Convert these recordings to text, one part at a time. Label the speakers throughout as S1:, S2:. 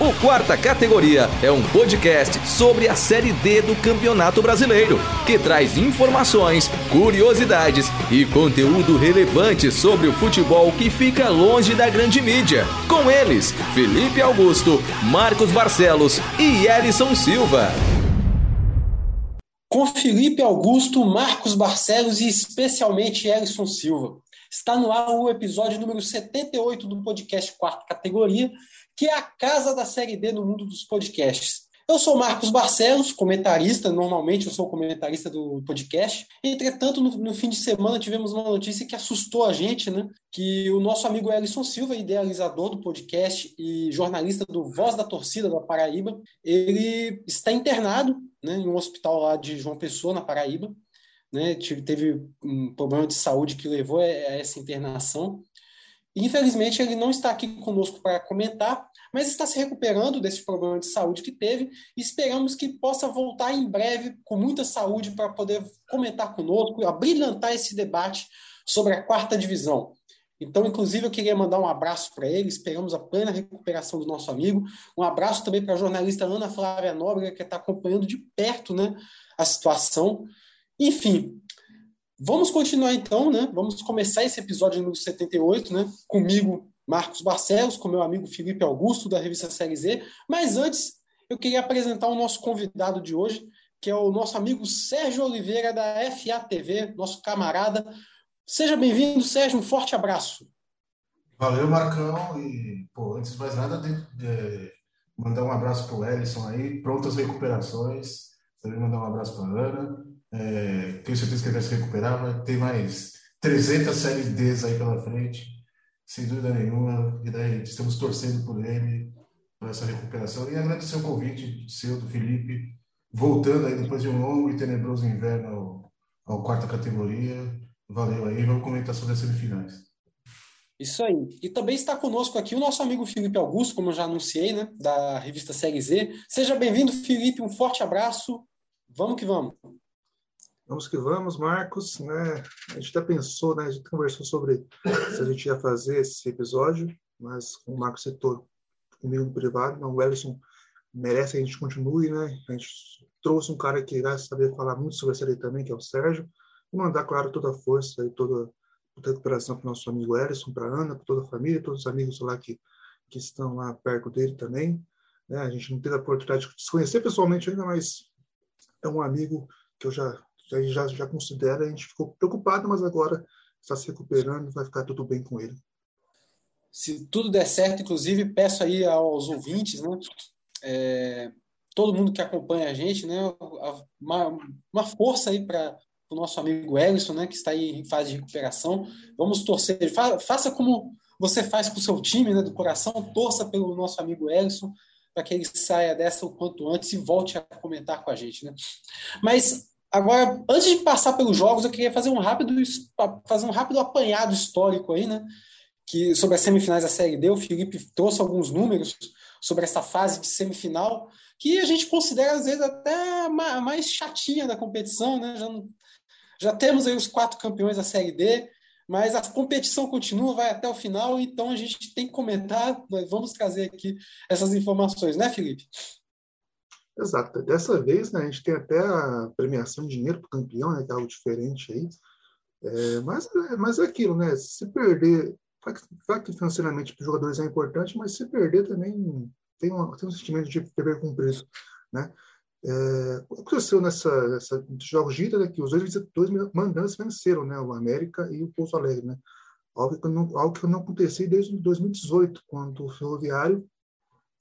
S1: O Quarta Categoria é um podcast sobre a Série D do Campeonato Brasileiro, que traz informações, curiosidades e conteúdo relevante sobre o futebol que fica longe da grande mídia. Com eles, Felipe Augusto, Marcos Barcelos e Elison Silva.
S2: Com Felipe Augusto, Marcos Barcelos e especialmente Elison Silva. Está no ar o episódio número 78 do podcast Quarta Categoria, que é a casa da Série D no mundo dos podcasts. Eu sou Marcos Barcelos, comentarista, normalmente eu sou comentarista do podcast. Entretanto, no, no, fim de semana tivemos uma notícia que assustou a gente, né? Que o nosso amigo Ellison Silva, idealizador do podcast e jornalista do Voz da Torcida da Paraíba, ele está internado né, em um hospital lá de João Pessoa, na Paraíba. Né, teve um problema de saúde que levou a essa internação. Infelizmente, ele não está aqui conosco para comentar, mas está se recuperando desse problema de saúde que teve e esperamos que possa voltar em breve com muita saúde para poder comentar conosco, abrilhantar esse debate sobre a quarta divisão. Então, inclusive, eu queria mandar um abraço para ele, esperamos a plena recuperação do nosso amigo. Um abraço também para a jornalista Ana Flávia Nóbrega, que está acompanhando de perto né, a situação. Enfim, Vamos continuar então, né? Vamos começar esse episódio número 78, né? Comigo, Marcos Barcelos, com meu amigo Felipe Augusto, da revista Série Z. Mas antes, eu queria apresentar o nosso convidado de hoje, que é o nosso amigo Sérgio Oliveira, da FATV, nosso camarada. Seja bem-vindo, Sérgio, um forte abraço.
S3: Valeu, Marcão. E, pô, antes de mais nada, de, de mandar um abraço para o Ellison aí, prontas recuperações. Também mandar um abraço para a Ana é, tenho certeza que ele vai se recuperar, vai ter mais 300 séries Ds aí pela frente, sem dúvida nenhuma. E daí estamos torcendo por ele, por essa recuperação. E agradecer o convite seu, do Felipe, voltando aí depois de um longo e tenebroso inverno ao, ao quarta categoria. Valeu aí, vamos comentar sobre as semifinais.
S2: Isso aí. E também está conosco aqui o nosso amigo Felipe Augusto, como eu já anunciei, né, da revista Série Z. Seja bem-vindo, Felipe, um forte abraço. Vamos que vamos.
S4: Vamos que vamos, Marcos. Né? A gente até pensou, né? a gente conversou sobre se a gente ia fazer esse episódio, mas o Marcos citou comigo no privado, não, o Ellison merece que a gente continue, né? A gente trouxe um cara que vai saber falar muito sobre a série também, que é o Sérgio, e mandar, claro, toda a força e toda a recuperação para o nosso amigo Ellison, para a Ana, para toda a família, todos os amigos lá que, que estão lá perto dele também. Né? A gente não teve a oportunidade de se conhecer pessoalmente ainda, mas é um amigo que eu já a gente já, já considera, a gente ficou preocupado, mas agora está se recuperando, vai ficar tudo bem com ele.
S2: Se tudo der certo, inclusive, peço aí aos ouvintes, né, é, todo mundo que acompanha a gente, né, uma, uma força aí para o nosso amigo Ellison, né, que está aí em fase de recuperação. Vamos torcer, fa, faça como você faz com o seu time, né, do coração, torça pelo nosso amigo Ellison, para que ele saia dessa o quanto antes e volte a comentar com a gente, né? Mas Agora, antes de passar pelos jogos, eu queria fazer um rápido, fazer um rápido apanhado histórico aí, né? Que, sobre as semifinais da Série D, o Felipe trouxe alguns números sobre essa fase de semifinal, que a gente considera, às vezes, até mais chatinha da competição, né? Já, já temos aí os quatro campeões da Série D, mas a competição continua, vai até o final, então a gente tem que comentar, vamos trazer aqui essas informações, né, Felipe?
S4: Exato. Dessa vez, né, a gente tem até a premiação de dinheiro para o campeão, né, que é algo diferente aí. É, mas, é, mas é aquilo, né? Se perder, claro que financeiramente para os jogadores é importante, mas se perder também tem, uma, tem um sentimento de dever cumprido, né? É, o que aconteceu nessa, nessa jogos de ida, né, que os dois, dois mandantes venceram, né, o América e o Pouso Alegre, né? Algo que não, algo que não acontecia desde 2018, quando o Ferroviário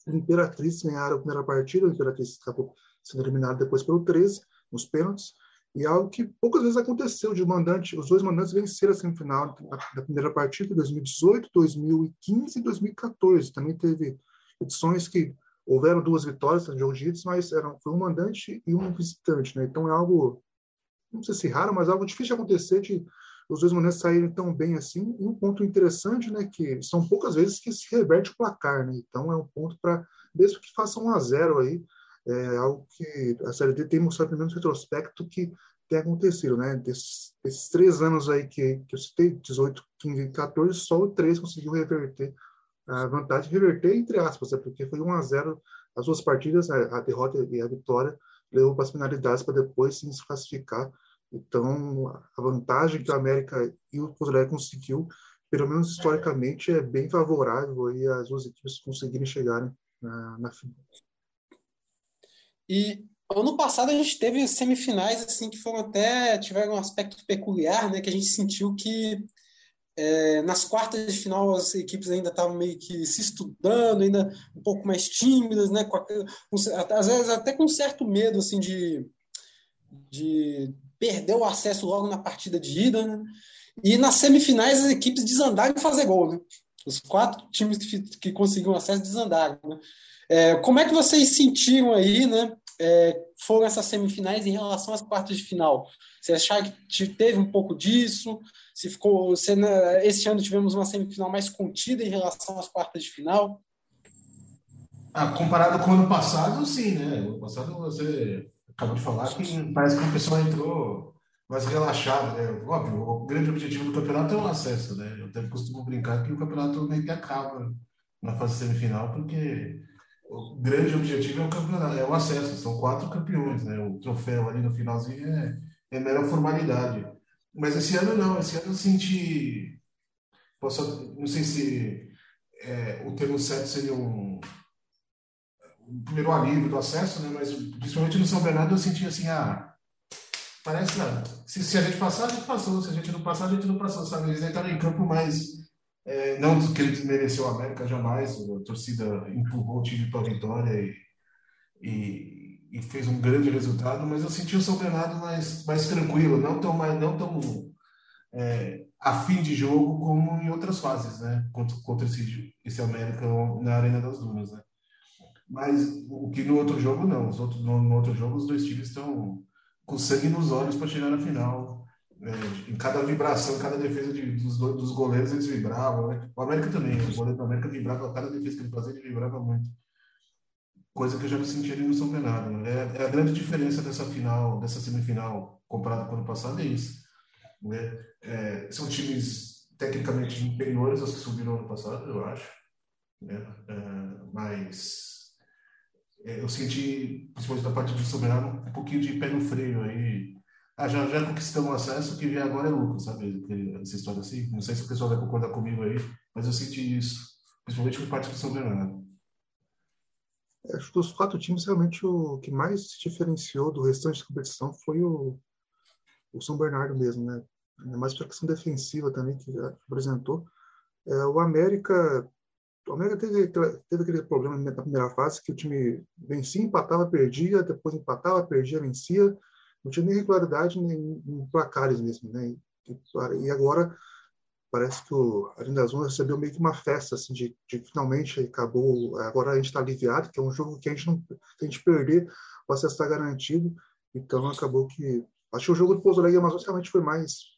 S4: Imperatriz ganharam a primeira partida, o Imperatriz acabou sendo eliminado depois pelo 13, nos pênaltis, e algo que poucas vezes aconteceu de mandante, os dois mandantes venceram a semifinal da primeira partida, 2018, 2015 e 2014. Também teve edições que houveram duas vitórias de mas eram, foi um mandante e um visitante, né? Então é algo, não sei se raro, mas algo difícil de acontecer de os dois mandantes saírem tão bem assim. E um ponto interessante, né, que são poucas vezes que se reverte o placar, né? Então é um ponto para, mesmo que faça um a zero aí, é algo que a Série D tem mostrado pelo menos retrospecto que tem acontecido, né? Desses, três anos aí que, que eu citei, 18, 15 e 14, só o três conseguiu reverter a vantagem reverter, entre aspas, é porque foi 1 a 0 as duas partidas, a derrota e a vitória, levou para as finalidades para depois se classificar. Então, a vantagem que a América e o Alegre conseguiu, pelo menos historicamente, é bem favorável e as duas equipes conseguirem chegarem na, na final.
S2: E ano passado a gente teve semifinais assim que foram até tiveram um aspecto peculiar, né, que a gente sentiu que é, nas quartas de final as equipes ainda estavam meio que se estudando, ainda um pouco mais tímidas, né? Com, com, às vezes até com certo medo assim de, de perder o acesso logo na partida de ida, né? E nas semifinais as equipes desandaram em fazer gol, né? Os quatro times que, que conseguiram acesso desandaram. Né? É, como é que vocês sentiram aí, né? É, foram essas semifinais em relação às quartas de final? Você acha que teve um pouco disso? Se ficou, se esse ano tivemos uma semifinal mais contida em relação às quartas de final?
S3: Ah, comparado com o ano passado, sim, né? O ano passado você acabou de falar que parece que o pessoal entrou mais relaxado, né? Óbvio, o grande objetivo do campeonato é o acesso, né? Eu até costumo brincar que o campeonato meio que acaba na fase semifinal, porque o grande objetivo é o campeonato, é o acesso. São quatro campeões, né? O troféu ali no finalzinho é, é mera formalidade. Mas esse ano não, esse ano eu senti. Posso, não sei se é, o termo certo seria um, um primeiro alívio do acesso, né? mas principalmente no São Bernardo eu senti assim, ah, parece não. Se, se a gente passar, a gente passou, se a gente não passar, a gente não passou, sabe? Eles entraram em campo mais. É, não que ele desmereceu a América jamais, a torcida empurrou o time para a vitória e, e e fez um grande resultado, mas eu senti o São Bernardo mais, mais tranquilo, não tão, mais, não tão é, afim de jogo como em outras fases, né? Contra, contra esse, esse América na Arena das Dunas, né? Mas o que no outro jogo não, os outros, no, no outro jogo os dois times estão com sangue nos olhos para chegar na final. Né? Em cada vibração, cada defesa de, dos, dos goleiros eles vibravam, né? O América também, o goleiro do América vibrava, cada defesa que ele fazia ele vibrava muito coisa que eu já me senti ali no São Bernardo. Né? É, é, a grande diferença dessa final, dessa semifinal, comparado com o ano passado, é isso. Né? É, são times tecnicamente inferiores aos que subiram ano passado, eu acho. Né? É, mas é, eu senti, principalmente da parte do São Bernardo, um pouquinho de pé no freio aí. Ah, já, já conquistamos acesso, o que vier agora é lucro, sabe? Essa história assim. Não sei se o pessoal vai concordar comigo aí, mas eu senti isso, principalmente por parte do São Bernardo.
S4: Acho que dos quatro times, realmente o que mais se diferenciou do restante da competição foi o, o São Bernardo mesmo, né? Mais para a questão defensiva também que apresentou. É, o América, o América teve, teve aquele problema na primeira fase que o time vencia, empatava, perdia, depois empatava, perdia, vencia. Não tinha nem regularidade nem em placares mesmo, né? E, agora parece que o Arena Ondas recebeu meio que uma festa, assim, de, de finalmente acabou, agora a gente está aliviado, que é um jogo que a gente não, a gente perder, o acesso está garantido, então acabou que, acho que o jogo do Pouso Alegre Amazonas realmente foi mais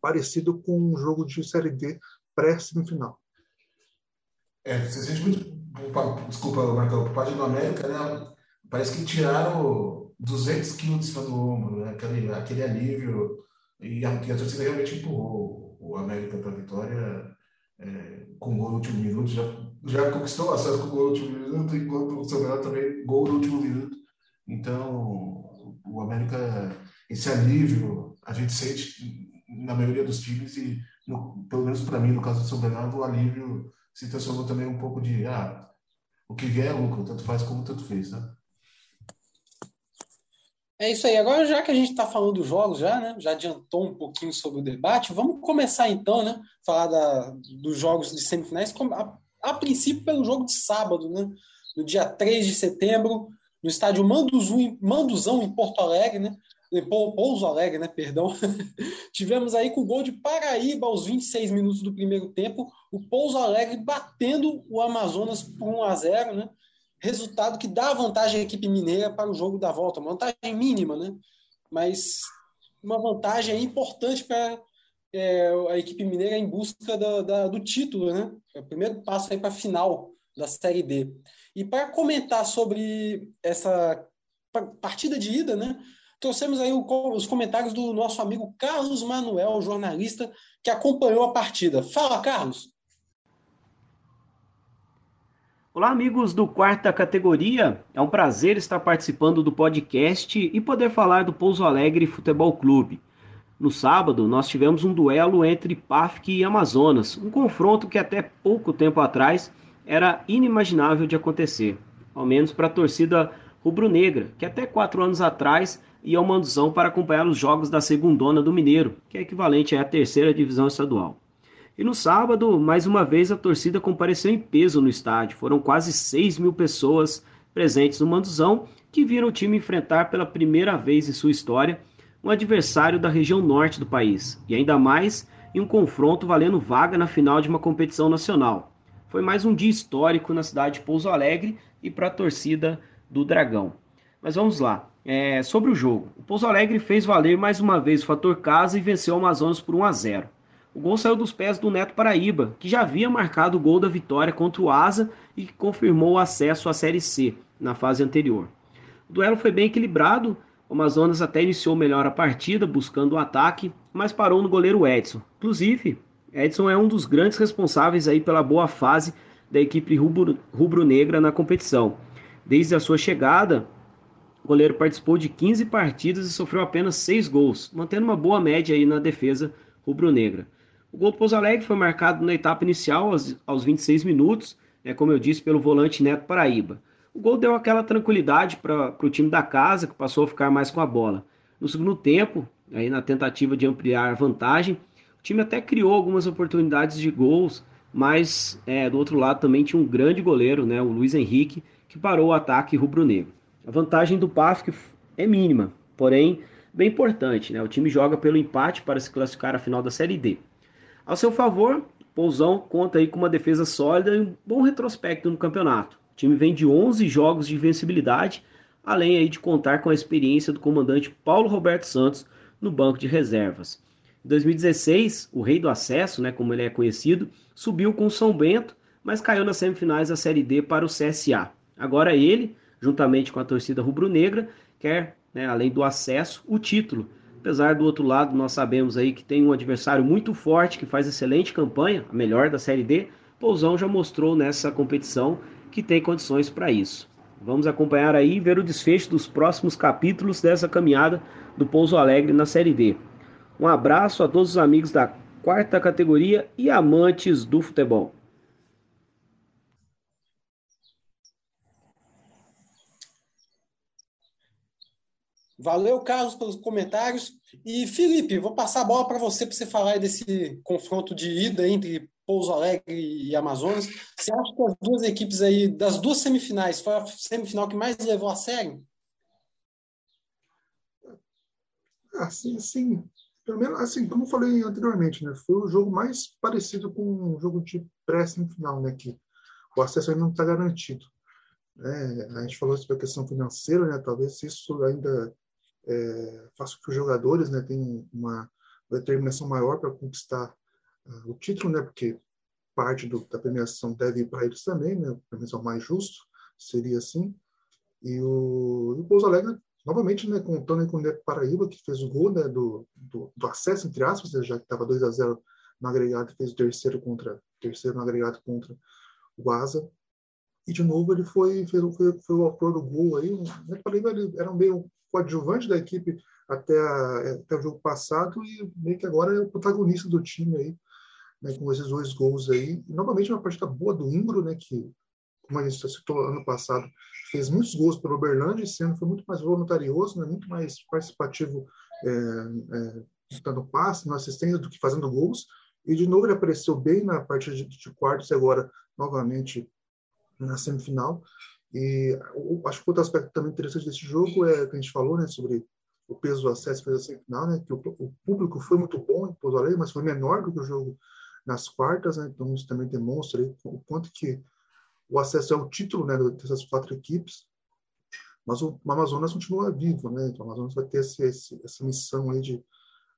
S4: parecido com um jogo de Série D pré-semifinal.
S3: É, se a gente muito, desculpa, Marcão, parte do América, né, parece que tiraram 200 quilos de cima do ombro, né, aquele, aquele alívio, e a, e a torcida realmente empurrou o América para a vitória é, com gol no último minuto. Já, já conquistou acesso com gol no último minuto, enquanto o São Bernardo também gol no último minuto. Então, o América, esse alívio, a gente sente na maioria dos times e, no, pelo menos para mim, no caso do São Bernardo, o alívio se transformou também um pouco de, ah, o que vier é lucro, tanto faz como tanto fez, né?
S2: É isso aí. Agora, já que a gente está falando dos jogos, já, né? Já adiantou um pouquinho sobre o debate. Vamos começar então, né? Falar da, dos jogos de semifinais. A, a, princípio, pelo jogo de sábado, né? No dia 3 de setembro, no estádio Manduzão, em Porto Alegre, né? Pouso Alegre, né? Perdão. Tivemos aí com o gol de Paraíba aos 26 minutos do primeiro tempo, o Pouso Alegre batendo o Amazonas por 1 a 0, né? resultado que dá vantagem à equipe mineira para o jogo da volta, uma vantagem mínima, né? Mas uma vantagem importante para é, a equipe mineira em busca da, da, do título, né? É o primeiro passo aí para a final da Série D. E para comentar sobre essa partida de ida, né? Trouxemos aí os comentários do nosso amigo Carlos Manuel, jornalista, que acompanhou a partida. Fala, Carlos!
S5: Olá, amigos do quarta categoria. É um prazer estar participando do podcast e poder falar do Pouso Alegre Futebol Clube. No sábado, nós tivemos um duelo entre PAFC e Amazonas, um confronto que até pouco tempo atrás era inimaginável de acontecer, ao menos para a torcida rubro-negra, que até quatro anos atrás ia ao Manduzão para acompanhar os jogos da segundona do Mineiro, que é equivalente à terceira divisão estadual. E no sábado, mais uma vez, a torcida compareceu em peso no estádio. Foram quase 6 mil pessoas presentes no Manduzão que viram o time enfrentar pela primeira vez em sua história um adversário da região norte do país, e ainda mais em um confronto valendo vaga na final de uma competição nacional. Foi mais um dia histórico na cidade de Pouso Alegre e para a torcida do Dragão. Mas vamos lá. É, sobre o jogo, o Pouso Alegre fez valer mais uma vez o fator casa e venceu o Amazonas por 1 a 0. O gol saiu dos pés do Neto Paraíba, que já havia marcado o gol da vitória contra o Asa e confirmou o acesso à Série C na fase anterior. O duelo foi bem equilibrado, o Amazonas até iniciou melhor a partida, buscando o ataque, mas parou no goleiro Edson. Inclusive, Edson é um dos grandes responsáveis aí pela boa fase da equipe rubro-negra na competição. Desde a sua chegada, o goleiro participou de 15 partidas e sofreu apenas 6 gols, mantendo uma boa média aí na defesa rubro-negra. O gol do Pouso Alegre foi marcado na etapa inicial, aos, aos 26 minutos, né, como eu disse, pelo volante Neto Paraíba. O gol deu aquela tranquilidade para o time da casa, que passou a ficar mais com a bola. No segundo tempo, aí na tentativa de ampliar a vantagem, o time até criou algumas oportunidades de gols, mas é, do outro lado também tinha um grande goleiro, né, o Luiz Henrique, que parou o ataque rubro-negro. A vantagem do PAF é mínima, porém bem importante. Né? O time joga pelo empate para se classificar à final da Série D. Ao seu favor, Pousão conta aí com uma defesa sólida e um bom retrospecto no campeonato. O time vem de 11 jogos de invencibilidade, além aí de contar com a experiência do comandante Paulo Roberto Santos no banco de reservas. Em 2016, o rei do acesso, né, como ele é conhecido, subiu com o São Bento, mas caiu nas semifinais da Série D para o CSA. Agora ele, juntamente com a torcida rubro-negra, quer, né, além do acesso, o título Apesar do outro lado, nós sabemos aí que tem um adversário muito forte que faz excelente campanha, a melhor da Série D. Pousão já mostrou nessa competição que tem condições para isso. Vamos acompanhar aí e ver o desfecho dos próximos capítulos dessa caminhada do Pouso Alegre na Série D. Um abraço a todos os amigos da quarta categoria e amantes do futebol.
S2: Valeu, Carlos, pelos comentários. E, Felipe, vou passar a bola para você para você falar desse confronto de ida entre Pouso Alegre e Amazonas. Você acha que as duas equipes aí, das duas semifinais, foi a semifinal que mais levou a sério?
S4: Assim, sim. Pelo menos, assim, como eu falei anteriormente, né? Foi o jogo mais parecido com um jogo de pré-semifinal, né? Que o acesso ainda não está garantido. É, a gente falou sobre a questão financeira, né? Talvez isso ainda é, faça com que os jogadores né, tenham uma determinação maior para conquistar uh, o título, né, porque parte do, da premiação deve ir para eles também, né, a premiação mais justo seria assim. E o, o Pouso Alegre, novamente, né, contando com o Neto Paraíba, que fez o gol né, do, do, do acesso, entre aspas, né, já que estava 2 a 0 no agregado, fez o terceiro contra terceiro no agregado contra o Asa. E de novo ele foi, foi, foi o autor do gol aí. Neto Paraíba ele era meio coadjuvante da equipe até, a, até o jogo passado e meio que agora é o protagonista do time aí, né, com esses dois gols aí. E, novamente uma partida boa do Ingro, né, que, como a gente citou ano passado, fez muitos gols pelo Uberlândia, esse ano foi muito mais voluntarioso, né, muito mais participativo é, é, dando passe, na assistência do que fazendo gols. E de novo ele apareceu bem na partida de, de quartos e agora novamente na semifinal. E acho que outro aspecto também interessante desse jogo é que a gente falou, né, sobre o peso do acesso para a semifinal, né, que o, o, público foi muito bom em Pouso Alegre, mas foi menor do que o jogo nas quartas, né, então isso também demonstra aí, o quanto que o acesso é o título, né, dessas quatro equipes, mas o, Amazonas continua vivo, né, então o Amazonas vai ter esse, esse, essa missão aí de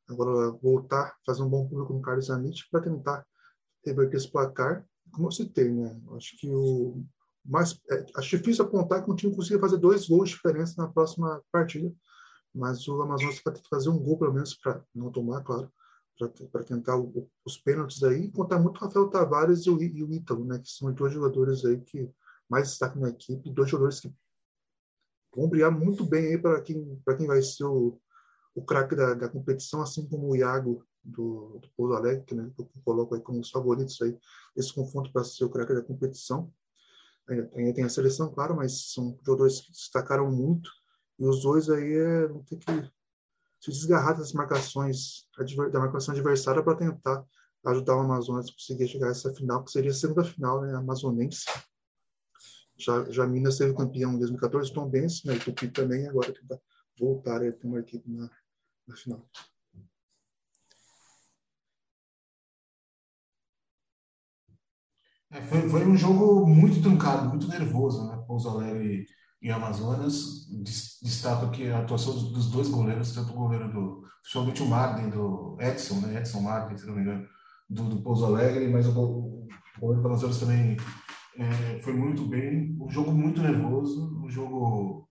S4: agora voltar, fazer um bom público no Carlos Zanite para tentar reverter esse placar, como eu citei, né, acho que o mas é, acho difícil apontar que um time consiga fazer dois gols de diferença na próxima partida, mas o Amazonas vai ter que fazer um gol pelo menos para não tomar, claro, para tentar o, os pênaltis aí, contar muito o Rafael Tavares e o, e o Ítalo, né, que são dois jogadores aí que mais destaque na equipe, dois jogadores que vão brigar muito bem aí para quem, quem vai ser o, o craque da, da competição, assim como o Iago do, do Pouso Alegre, né, que eu coloco aí como os favoritos aí, esse confronto para ser o craque da competição. Ainda tem a seleção, claro, mas são jogadores que destacaram muito, e os dois aí é, vão ter que se desgarrar das marcações, da marcação adversária para tentar ajudar o Amazonas a conseguir chegar a essa final, que seria a segunda final, né, amazonense. Já, já Minas teve campeão em 2014, Tom Benz, né, Tupi também, agora tentar voltar a ter uma equipe na, na final.
S3: É, foi, foi um jogo muito truncado, muito nervoso, né? Pouso Alegre e Amazonas. Destaco aqui a atuação dos dois goleiros, tanto o goleiro do, principalmente o Marden, do Edson, né? Edson Marden, se não me engano, do, do Pouso Alegre, mas o, goleiro do Amazonas também é, foi muito bem. Um jogo muito nervoso, um jogo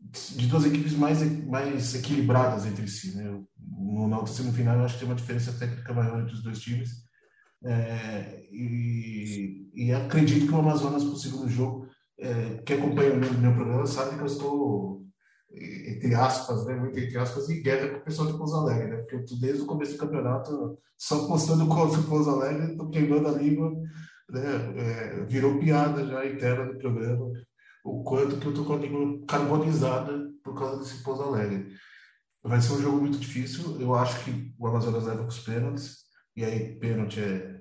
S3: de duas equipes mais, mais equilibradas entre si, né? No, na semifinal, eu acho que tem uma diferença técnica maior entre os dois times é, e, e, acredito que o Amazonas, para o segundo jogo, é, acompanha o meu, meu, programa sabe que eu estou, entre aspas, né, muito entre aspas, em guerra com o pessoal de Pouso Alegre, né, porque eu desde o começo do campeonato só postando contra o Pouso Alegre, estou queimando a língua, né, é, virou piada já interna do programa, o quanto que eu estou com a língua carbonizada por causa desse Pouso Alegre. Vai ser um jogo muito difícil, eu acho que o Amazonas leva com os pênaltis, e aí pênalti é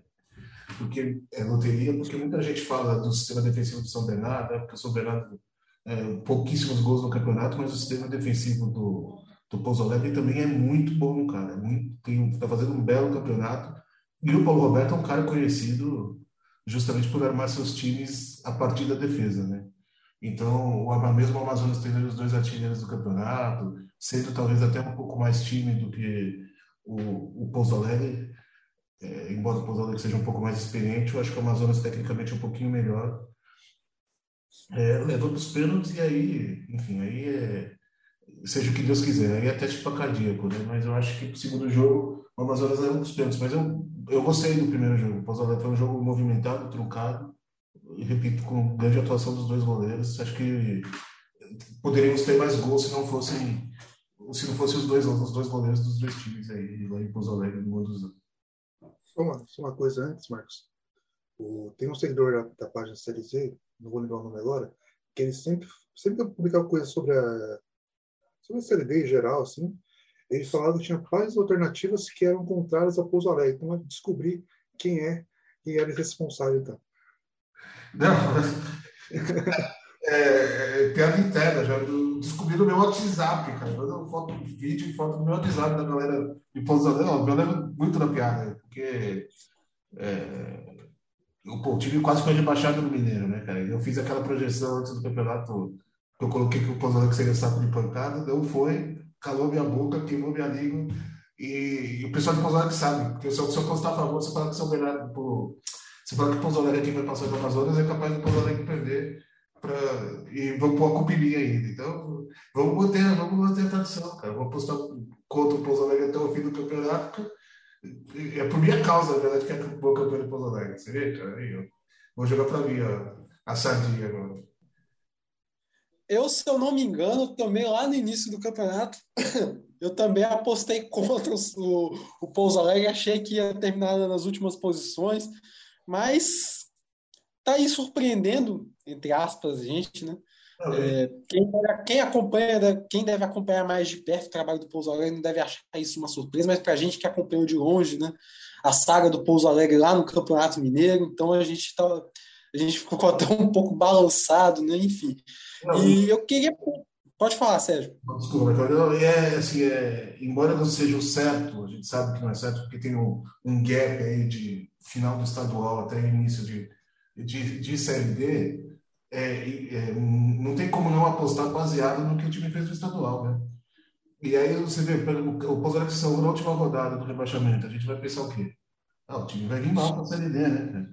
S3: porque é loteria, porque muita gente fala do sistema defensivo do São Bernardo, né? porque o São Bernardo é, pouquíssimos gols no campeonato, mas o sistema defensivo do, do Pouso também é muito bom, cara. Está fazendo um belo campeonato. E o Paulo Roberto é um cara conhecido justamente por armar seus times a partir da defesa, né? Então, o mesmo o Amazonas tendo os dois artilheiros do campeonato, sendo talvez até um pouco mais time do que o, o Pouso Alegre, é, embora o Pouso Alegre seja um pouco mais experiente, eu acho que o Amazonas tecnicamente é um pouquinho melhor. É, levou para os pênaltis e aí, enfim, aí é, seja o que Deus quiser, aí é teste para cardíaco, né? Mas eu acho que o segundo jogo o Amazonas levou para os pênaltis, mas eu, eu gostei do primeiro jogo. O Pouso Alegre foi um jogo movimentado, truncado, e repito, com grande atuação dos dois goleiros. Acho que poderíamos ter mais gols se não fossem se não fossem os dois, os dois goleiros dos dois times aí, lá em Pouso Alegre, no dos
S4: só uma, só uma coisa antes, Marcos. O, tem um seguidor da, da página CLZ, não vou lembrar o nome agora, que ele sempre, sempre publicava coisas sobre a, sobre a CLD em geral, assim. Ele falava que tinha várias alternativas que eram contrárias a Pouso Alegre. Então, descobri quem é, quem era responsável, então.
S3: Não, é, é, piada interna, já descobri no meu WhatsApp, cara. Eu foto, vídeo e foto no meu WhatsApp da galera de Pouso Alegre. Eu lembro muito da piada porque é, o, o time quase foi rebaixado no Mineiro, né, cara? Eu fiz aquela projeção antes do campeonato, eu coloquei que o Alegre seria saco de pancada, não foi, calou minha boca, queimou minha língua, e, e o pessoal de Pouso Alegre sabe, porque se eu, se eu postar a favor, você fala que São Bernardo, pô, você fala que o é quem vai passar para Amazonas, é capaz do Alegre perder, pra, e vamos pôr a cupinha ainda. Então, vamos manter, vamos manter a tradição, cara. Vamos postar contra o Pouso Alegre até o fim do campeonato, é por minha causa, na verdade, que acabou o campeão de Pouso Alegre. Você vê, cara? Eu vou jogar para mim a, a sardinha agora.
S2: Eu, se eu não me engano, também lá no início do campeonato, eu também apostei contra o, o Pouso Alegre, achei que ia terminar nas últimas posições, mas tá aí surpreendendo, entre aspas, a gente, né? É, quem, quem, acompanha, quem deve acompanhar mais de perto o trabalho do Pouso Alegre não deve achar isso uma surpresa, mas para a gente que acompanhou de longe, né, a saga do Pouso Alegre lá no Campeonato Mineiro, então a gente tá, a gente ficou até um pouco balançado, né, enfim. Não, e eu queria Pode falar, Sérgio.
S3: Desculpa, é, assim, é, embora não seja o certo, a gente sabe que não é certo, porque tem um, um gap aí de final do estadual até início de, de, de Série D, é, é, não tem como não apostar baseado no que o time fez no estadual, né? E aí você vê, o Pouso saiu na última rodada do rebaixamento, a gente vai pensar o quê? Ah, o time vai vir mal para a Série D, né?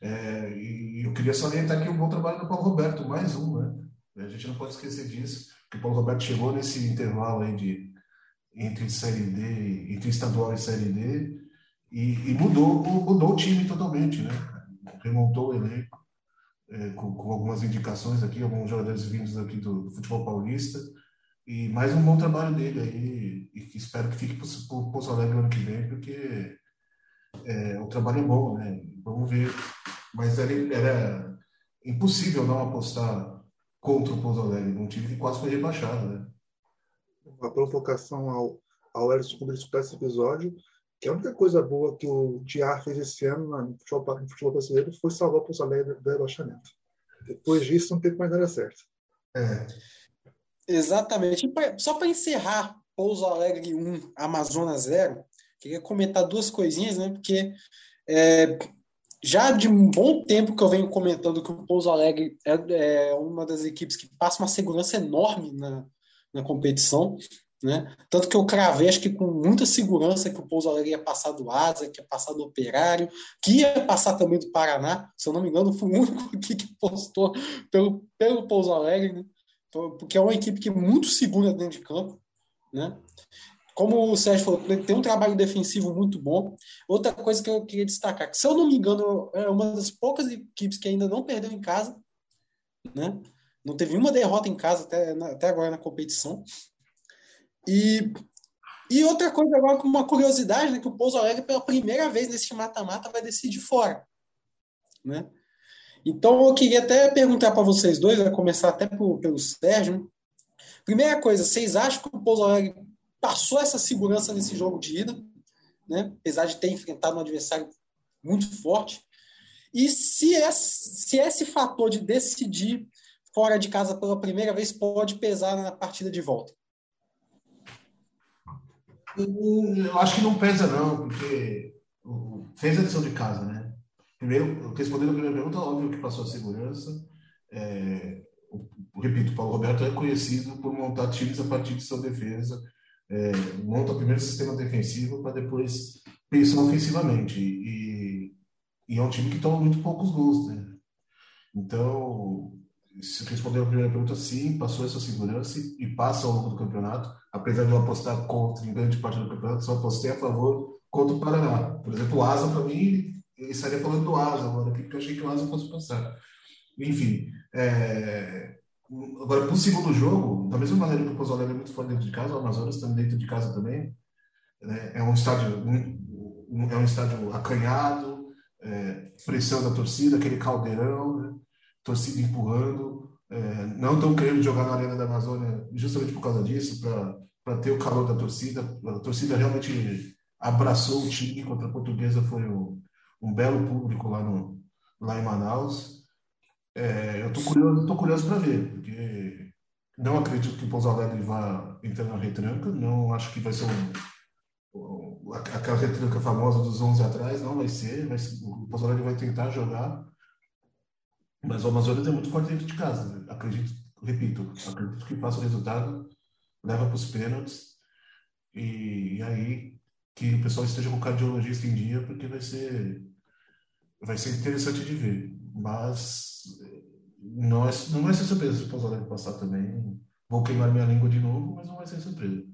S3: É, e eu queria salientar aqui o bom trabalho do Paulo Roberto, mais um, né? A gente não pode esquecer disso, que o Paulo Roberto chegou nesse intervalo aí de entre Série D, entre estadual e Série D, e, e mudou, mudou o time totalmente, né? Remontou o elenco é, com, com, algumas indicações aqui, alguns jogadores vindos aqui do, futebol paulista. E mais um bom trabalho dele aí, e que espero que fique para o Pouso Alegre ano que vem, porque é, o trabalho é bom, né? Vamos ver. Mas era, era impossível não apostar contra o Pouso Alegre, um time que quase foi rebaixado, né?
S4: Uma provocação ao, ao ele escutar esse episódio, que a única coisa boa que o Diar fez esse ano no futebol, no futebol brasileiro foi salvar o Pouso Alegre do rebaixamento. Depois disso, não teve mais nada certo.
S2: É. Exatamente. Só para encerrar Pouso Alegre 1, Amazonas 0, queria comentar duas coisinhas, né? Porque é, já de um bom tempo que eu venho comentando que o Pouso Alegre é, é uma das equipes que passa uma segurança enorme na, na competição. Né? Tanto que eu cravei, acho que com muita segurança, que o Pouso ia passar do Asa, que ia passar do Operário, que ia passar também do Paraná. Se eu não me engano, fui o único aqui que postou pelo, pelo Pouso Alegre, né? Então, porque é uma equipe que é muito segura dentro de campo. Né? Como o Sérgio falou, tem um trabalho defensivo muito bom. Outra coisa que eu queria destacar, que se eu não me engano, é uma das poucas equipes que ainda não perdeu em casa. Né? Não teve uma derrota em casa até, até agora na competição. E, e outra coisa agora, com uma curiosidade, né, que o Pouso Alegre, pela primeira vez nesse mata-mata, vai decidir fora. Né? Então, eu queria até perguntar para vocês dois, a começar até por, pelo Sérgio. Primeira coisa, vocês acham que o Pouso Alegre passou essa segurança nesse jogo de ida, né? apesar de ter enfrentado um adversário muito forte? E se esse, se esse fator de decidir fora de casa pela primeira vez pode pesar na partida de volta?
S3: Eu acho que não pesa, não, porque fez a lição de casa, né? Primeiro, respondendo a primeira pergunta, óbvio que passou a segurança. É, repito, o Paulo Roberto é conhecido por montar times a partir de sua defesa. É, monta primeiro o sistema defensivo para depois pensar ofensivamente. E, e, é um time que toma muito poucos gols, né? Então, se responder a primeira pergunta, sim, passou essa segurança e passa ao longo do campeonato. Apesar de eu apostar contra em grande parte do campeonato, só apostei a favor contra o Paraná. Por exemplo, o Asa, para mim, eu estaria falando do Asa agora, porque eu achei que o Asa fosse passar. Enfim, é... agora, para o segundo jogo, da mesma maneira que o Alegre é muito forte dentro de casa, o Amazonas também dentro de casa também. Né? É um estádio é um estádio acanhado, é... pressão da torcida, aquele caldeirão, né? Torcida empurrando. É, não estão querendo jogar na Arena da Amazônia justamente por causa disso, para ter o calor da torcida. A torcida realmente abraçou o time contra a Portuguesa, foi um, belo público lá, no, lá em Manaus. É, eu estou curioso, curioso para ver, porque não acredito que o Pouso Alegre vá entrar na retranca, não acho que vai ser um, aquela retranca famosa dos 11 atrás, não vai ser, mas o Pouso Alegre vai tentar jogar mas o Amazonas é muito forte dentro de casa. Né? Acredito, repito, acredito que faça o resultado, leva para os pênaltis e, e, aí que o pessoal esteja com o cardiologista em dia, porque vai ser vai ser interessante de ver. Mas não, é, não vai ser surpresa se o Pouso Alegre passar também. Vou queimar minha língua de novo, mas não vai ser surpresa.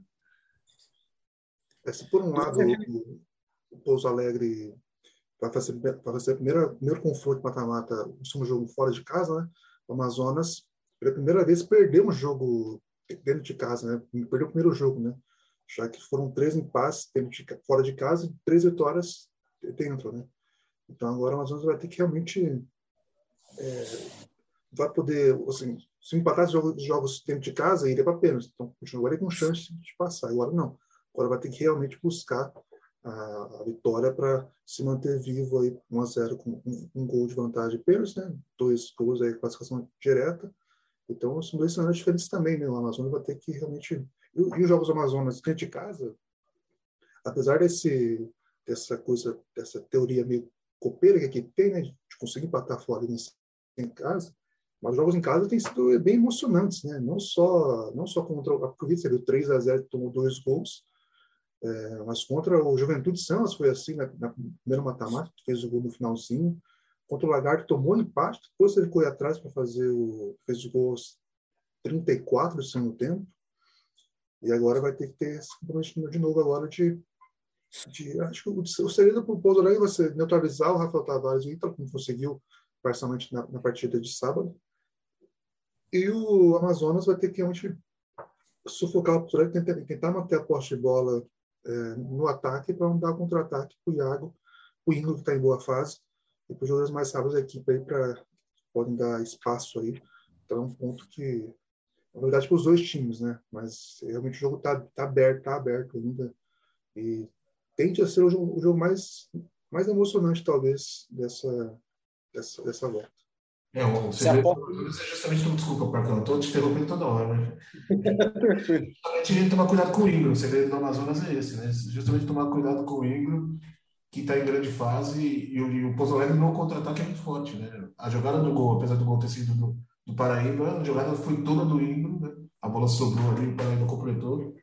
S4: É, se por um lado o, o Pouso Alegre vai fazer, vai fazer o primeiro, primeiro confronto mata-mata, um jogo fora de casa, né? O Amazonas, pela primeira vez, perdeu um jogo dentro de casa, né? Perdeu o primeiro jogo, né? Já que foram três empates de, fora de casa e três vitórias dentro, né? Então agora o Amazonas vai ter que realmente é, vai poder, assim, se empatar os jogos, jogos dentro de casa, iria para pênalti. Então continuaria com chance de passar. Agora não. Agora vai ter que realmente buscar a, a vitória para se manter vivo aí 1 a 0 com um, um gol de vantagem pênalti, né? Dois gols aí classificação direta. Então são dois cenários diferentes também, né? O Amazonas vai ter que realmente e, e os jogos Amazonas dentro de casa, apesar desse dessa coisa dessa teoria meio copeira que aqui tem, né? De conseguir empatar fora em casa, mas os jogos em casa têm sido bem emocionantes, né? Não só não só contra o Corinthians, ele 3 a 0 tomou dois gols, é, mas contra o Juventude Santos foi assim, na, na primeira mata-mata, fez o gol no finalzinho. Contra o Lagarto tomou empate, depois ele foi atrás para fazer o. fez o gol 34 do segundo tempo. E agora vai ter que ter esse comprometimento de novo agora de. de acho que o, o segredo para o Pouso vai ser neutralizar o Rafael Tavares e o Ítalo, como conseguiu parcialmente na, na partida de sábado. E o Amazonas vai ter que realmente sufocar o Alegre, tentar, tentar manter a posse de bola é, no ataque para não dar contra-ataque para o Iago, o Ingo que está em boa fase, e para os jogadores mais rápidos da equipe aí para podem dar espaço aí. Então é um ponto que na verdade para os dois times, né? Mas realmente o jogo está tá aberto, está aberto ainda e tende a ser o jogo, o jogo mais mais emocionante talvez dessa dessa, dessa volta.
S3: É, você vê, é justamente, desculpa, Parcão, eu estou te interrompendo toda hora, né? justamente tomar cuidado com o Ingram, você vê no Amazonas é esse, né? Justamente tomar cuidado com o Ingram, que está em grande fase, e, o, e o Pouso Alegre no contra-ataque é muito forte, né? A jogada do gol, apesar do gol ter sido do, do Paraíba, a jogada foi toda do Ingram, né? A bola sobrou ali, o Paraíba completou.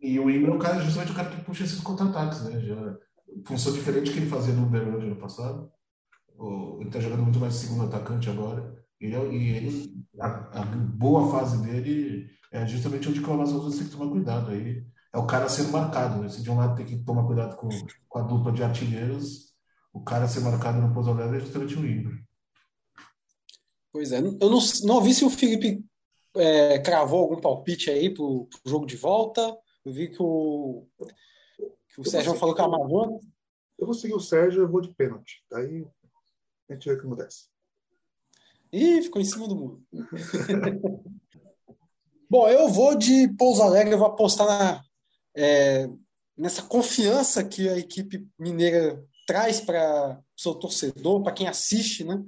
S3: E o Ingram, o cara, justamente o cara que puxa esses contra-ataques, né? Já, função diferente que ele fazia no Uberlândia ano passado ele está jogando muito mais segundo atacante agora. Ele, e ele, a, a, boa fase dele é justamente onde o Amazonas tem que tomar cuidado. Aí é o cara sendo marcado. Né? Se de um lado tem que tomar cuidado com, com a dupla de artilheiros, o cara ser marcado no Pouso Alegre é justamente o Ibra.
S2: Pois é, eu não, não vi se o Felipe é, cravou algum palpite aí para o jogo de volta. Eu vi que o, que o Sérgio falou que é Amazonas.
S4: Eu vou seguir o Sérgio, eu vou de pênalti. Daí a gente vê o que acontece.
S2: Ih, ficou em cima do muro. Bom, eu vou de Pouso Alegre, eu vou apostar na, é, nessa confiança que a equipe mineira traz para o seu torcedor, para quem assiste, né?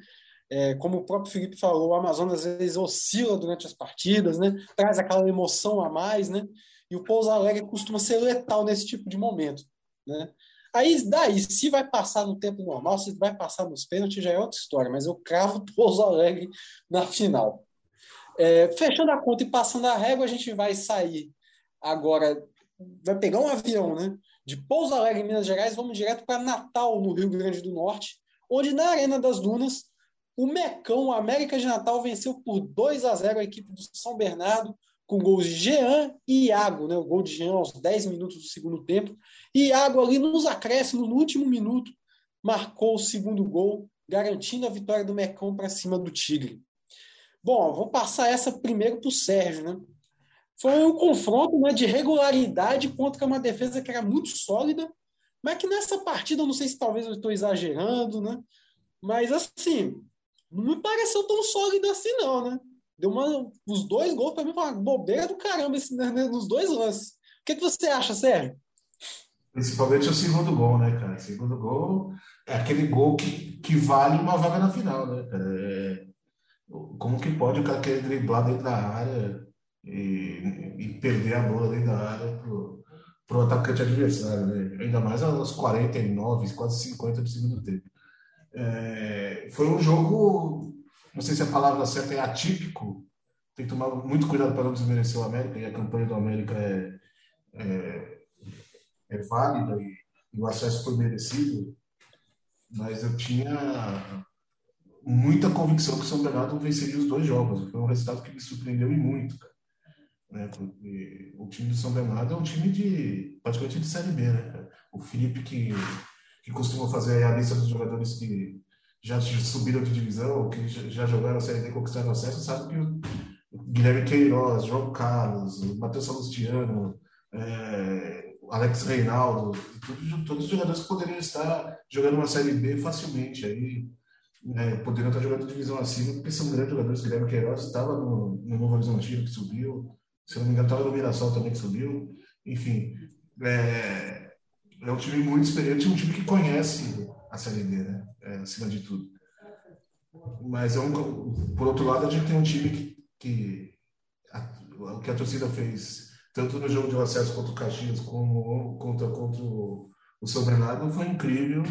S2: É, como o próprio Felipe falou, o Amazonas às vezes oscila durante as partidas, né? Traz aquela emoção a mais, né? E o Pouso Alegre costuma ser letal nesse tipo de momento, né? Aí, daí, se vai passar no tempo normal, se vai passar nos pênaltis, já é outra história, mas eu cravo Pouso Alegre na final. É, fechando a conta e passando a régua, a gente vai sair agora, vai pegar um avião, né? De Pouso Alegre, Minas Gerais, vamos direto para Natal, no Rio Grande do Norte, onde na Arena das Dunas, o Mecão, o América de Natal, venceu por 2 a 0 a equipe do São Bernardo, com gols de Jean e Iago, né? O gol de Jean aos 10 minutos do segundo tempo. E Iago ali nos acréscimos, no último minuto, marcou o segundo gol, garantindo a vitória do Mecão para cima do Tigre. Bom, vou passar essa primeiro para o Sérgio, né? Foi um confronto né, de regularidade contra uma defesa que era muito sólida, mas que nessa partida, não sei se talvez eu estou exagerando, né? Mas assim, não me pareceu tão sólido assim, não, né? Deu uma, os dois gols para mim foi uma bobeira do caramba esse, né, nos dois lances. O que, que você acha, Sérgio?
S3: Principalmente o segundo gol, né, cara? O segundo gol é aquele gol que, que vale uma vaga na final, né, cara? É, como que pode o cara querer driblar dentro da área e, e perder a bola dentro da área pro, pro atacante adversário, né? Ainda mais aos 49, quase 50 do segundo tempo. É, foi um jogo não sei se a palavra certa é atípico, tem que tomar muito cuidado para não desmerecer o América, e a campanha do América é, é, é válida e, e, o acesso foi merecido, mas eu tinha muita convicção que o São Bernardo venceria os dois jogos. Foi um resultado que me surpreendeu e muito, cara. Né? Porque o time do São Bernardo é um time de praticamente de Série B, né? O Felipe que, que costuma fazer a lista dos jogadores que já subiram de divisão, que já jogaram a Série D conquistaram acesso, sabe que o Guilherme Queiroz, João Carlos, Matheus Salustiano, é, Alex Reinaldo, todos, todos os jogadores que poderiam estar jogando uma Série B facilmente aí, né, poderiam estar jogando divisão acima, porque são grandes jogadores. Guilherme Queiroz estava no, no Novo Horizontino, que subiu, se não me engano, estava no Mirassol também, que subiu. Enfim, é, é um time muito experiente, um time que conhece a Série né? É, acima de tudo. Mas, é um, por outro lado, a gente tem um time que, que a, o que a torcida fez, tanto no jogo de acesso contra o Caxias, como contra, contra o, o São Bernardo, foi incrível.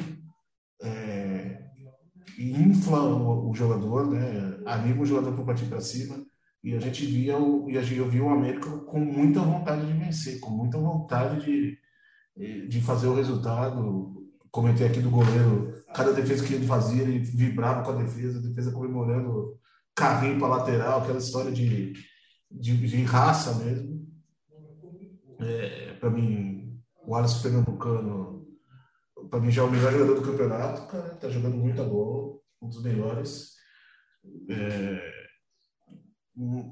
S3: É, infla o, o, jogador, né? anima o jogador para partir para cima. E a gente via o, e eu vi o América com muita vontade de vencer, com muita vontade de, de fazer o resultado comentei aqui do goleiro, cada defesa que ele fazia, ele vibrava com a defesa, a defesa comemorando carrinho para lateral, aquela história de, de, de raça mesmo. É, para mim, o Alisson Pernambucano, para mim já é o melhor jogador do campeonato, cara, tá jogando muita bola, um dos melhores. É,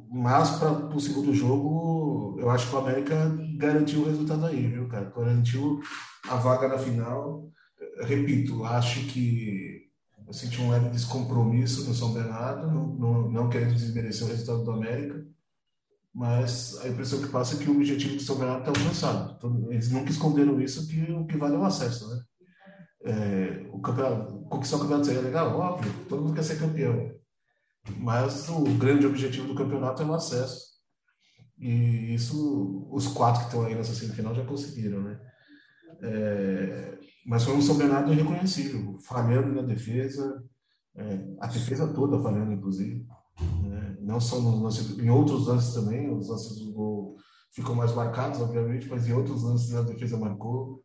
S3: mas para o segundo jogo, eu acho que o América garantiu o resultado aí, viu, cara? Garantiu a vaga na final. Repito, acho que eu senti um leve descompromisso no São Bernardo, não, não, não querendo desmerecer o resultado do América, mas a impressão que passa é que o objetivo do São Bernardo está alcançado. Então, eles nunca esconderam isso, que o que vale é o acesso, né? É, o campeonato, conquistar o campeonato seria legal, óbvio, todo mundo quer ser campeão. Mas o grande objetivo do campeonato é o acesso. E isso, os quatro que estão aí nessa semifinal já conseguiram, né? É, mas foi um São Bernardo irreconhecível, falhando na defesa, é, a defesa toda falhando, inclusive. Né? Não só em outros lances também, os lances do gol ficam mais marcados, obviamente, mas em outros lances a defesa marcou.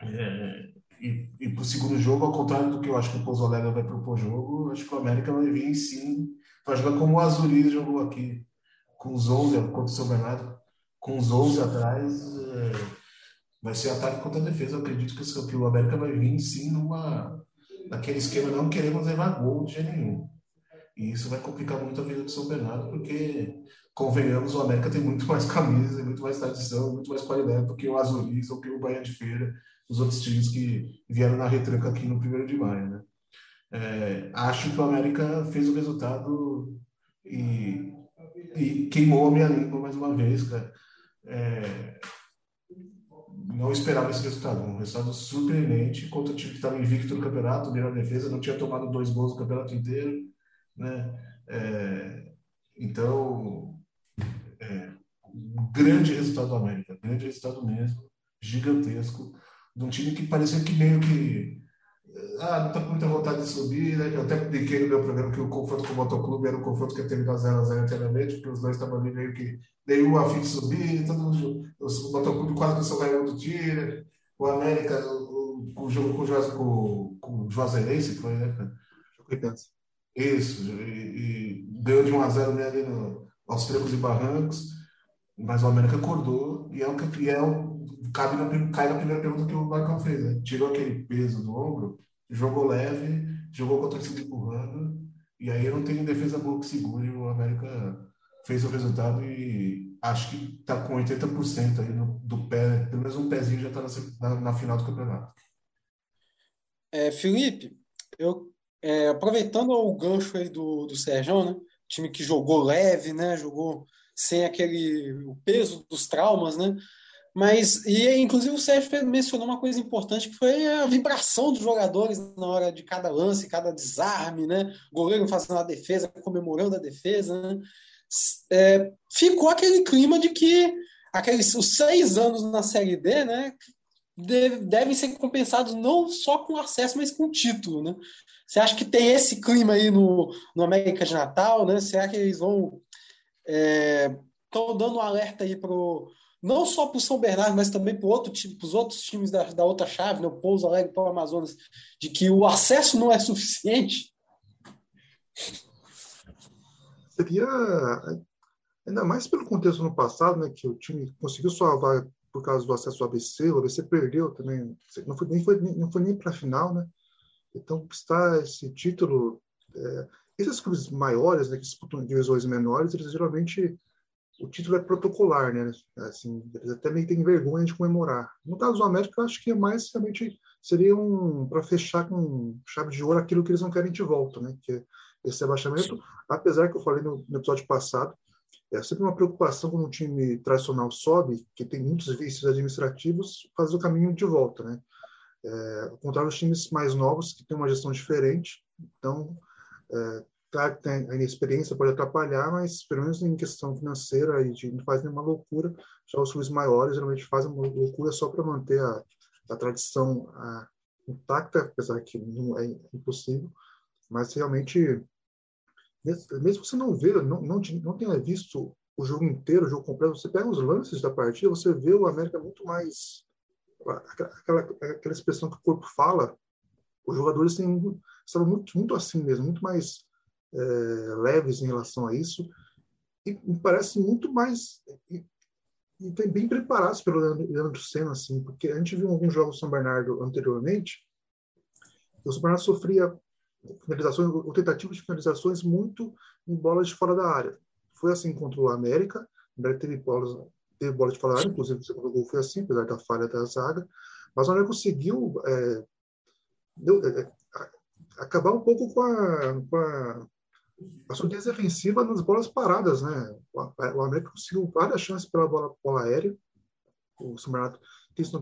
S3: É, e, e para o segundo jogo, ao contrário do que eu acho que o Pouso vai propor jogo, acho que o América vai vir sim, vai jogar como o Azuris jogou aqui, com os 11 contra o São Bernardo, com os 11 atrás, é, vai ser ataque contra a defesa. Eu acredito que, o América vai vir sim numa, naquele esquema, não queremos levar gol de jeito nenhum. E isso vai complicar muito a vida do São Bernardo, porque, convenhamos, o América tem muito mais camisas, muito mais tradição, muito mais qualidade do que o Azuris ou que o Bahia de Feira os outros times que vieram na retranca aqui no primeiro de maio, né? É, acho que o América fez o resultado e, e, queimou a minha língua mais uma vez, cara. É, não esperava esse resultado, um resultado surpreendente contra o time que estava invicto no campeonato, melhor defesa, não tinha tomado dois gols no campeonato inteiro, né? É, então, é, grande resultado do América, grande resultado mesmo, gigantesco de um time que parecia que meio que ah, não está com muita vontade de subir, né? Eu até publiquei no meu programa que o confronto com o Motoclube era um confronto que ia terminar 0x0 eternamente, porque os dois estavam ali meio que nenhum a fim de subir, todo mundo, o Motoclube quase que só ganhou do tira, o América, o, o, jogo com o, com, com o Juazeirense, foi, né, cara? Isso, e, e ganhou de 1x0 né, ali no, aos trecos e barrancos, mas o América acordou e é o que é o cabe na, cai na primeira pergunta que o Marcão fez, né? Tirou aquele peso do ombro, jogou leve, jogou com a torcida empurrando, e aí não tem defesa boa que segure. O América fez o resultado e acho que está com 80% aí no, do pé, pelo menos um pezinho já está na, na, na, final do campeonato.
S2: É, Felipe, eu é, aproveitando o gancho aí do, do Sérgio, né? Time que jogou leve, né? Jogou sem aquele o peso dos traumas, né? Mas, e inclusive o Sérgio mencionou uma coisa importante que foi a vibração dos jogadores na hora de cada lance, cada desarme, né? O goleiro fazendo a defesa, comemorando a defesa, né? É, ficou aquele clima de que aqueles os seis anos na Série D, né? devem ser compensados não só com acesso, mas com título, né? Você acha que tem esse clima aí no, no América de Natal, né? Será que eles vão estão é, dando um alerta aí pro não só para o São Bernardo, mas também para outro, os outros times da, da outra chave, né, o Pouso Alegre para o Amazonas, de que o acesso não é suficiente?
S4: Seria, ainda mais pelo contexto no passado, né, que o time conseguiu sua vaga por causa do acesso ao ABC, o ABC perdeu também, não foi nem, foi, foi nem para a final, né? Então, está esse título, é, esses clubes maiores, né, que disputam divisões menores, eles geralmente o título é protocolar, né? Assim, eles até meio têm vergonha de comemorar. No caso do América, eu acho que é mais realmente seria um para fechar com chave de ouro aquilo que eles não querem de volta, né? Que é esse abaixamento, apesar que eu falei no, no, episódio passado, é sempre uma preocupação quando um time tradicional sobe, que tem muitos vícios administrativos, fazer o caminho de volta, né? É, ao contrário dos times mais novos que têm uma gestão diferente, então é, Claro que a inexperiência pode atrapalhar, mas pelo menos em questão financeira e não faz nenhuma loucura. Já os clubes maiores geralmente fazem uma loucura só para manter a, a tradição a, intacta, apesar que não é impossível. Mas realmente, mesmo você não ver, não, não, não tenha visto o jogo inteiro, o jogo completo, você pega os lances da partida, você vê o América muito mais aquela, aquela expressão que o corpo fala. Os jogadores têm, estavam muito, muito assim mesmo, muito mais é, leves em relação a isso e me parece muito mais e, e bem preparados pelo Leandro Senna, assim, porque a gente viu alguns jogos do São Bernardo anteriormente, o São Bernardo sofria finalizações, ou tentativas de finalizações muito em bolas de fora da área. Foi assim contra o América. O América teve bolas, teve bola de fora da área, inclusive o gol foi assim, apesar da falha da zaga. Mas o América conseguiu é, deu, é acabar um pouco com a, com a, a solidez defensiva nas bolas paradas. Né? O, América conseguiu várias chances para a bola, bola aérea. O Sumerato tem se,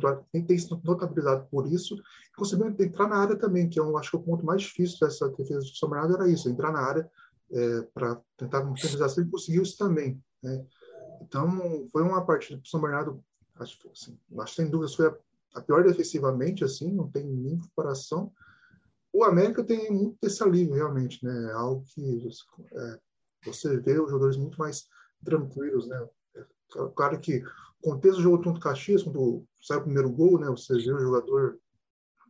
S4: tem se notabilizado por isso. Conseguiu entrar na área também, que eu acho que o ponto mais difícil dessa defesa do Somerado era isso, entrar na área é, para tentar uma finalização e conseguiu isso também. Né? Então, foi uma partida para o São Bernardo, acho, assim, acho sem dúvidas foi a, a, pior defensivamente, assim, não tem nem comparação. O América tem muito desse alívio, realmente, né? Algo que é, você vê os jogadores muito mais tranquilos, né? É, claro que o contexto do jogo contra o Caxias, quando sai o primeiro gol, né? Você vê o jogador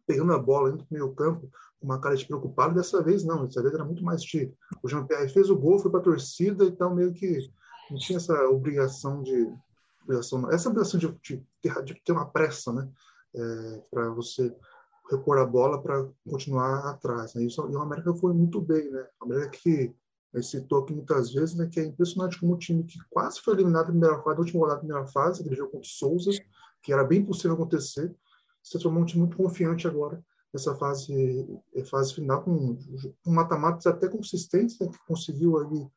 S4: pegando a bola indo para o meio campo com uma cara de preocupado. Dessa vez, não. Dessa vez era muito mais de... O Jean-Pierre fez o gol, foi para a torcida, então meio que não tinha essa obrigação de... Obrigação, essa obrigação de, de, de ter uma pressa, né? É, para você repor a bola para continuar atrás. Né? Isso, e o América foi muito bem, né? O América que ele citou aqui muitas vezes, né, que é impressionante como o time que quase foi eliminado na primeira fase, na última rodada da primeira fase, aquele jogo contra o Souza, que era bem possível acontecer, se transformou um time muito confiante agora nessa fase, eh, fase final, com, com mata-matas até consistentes, né, que conseguiu ali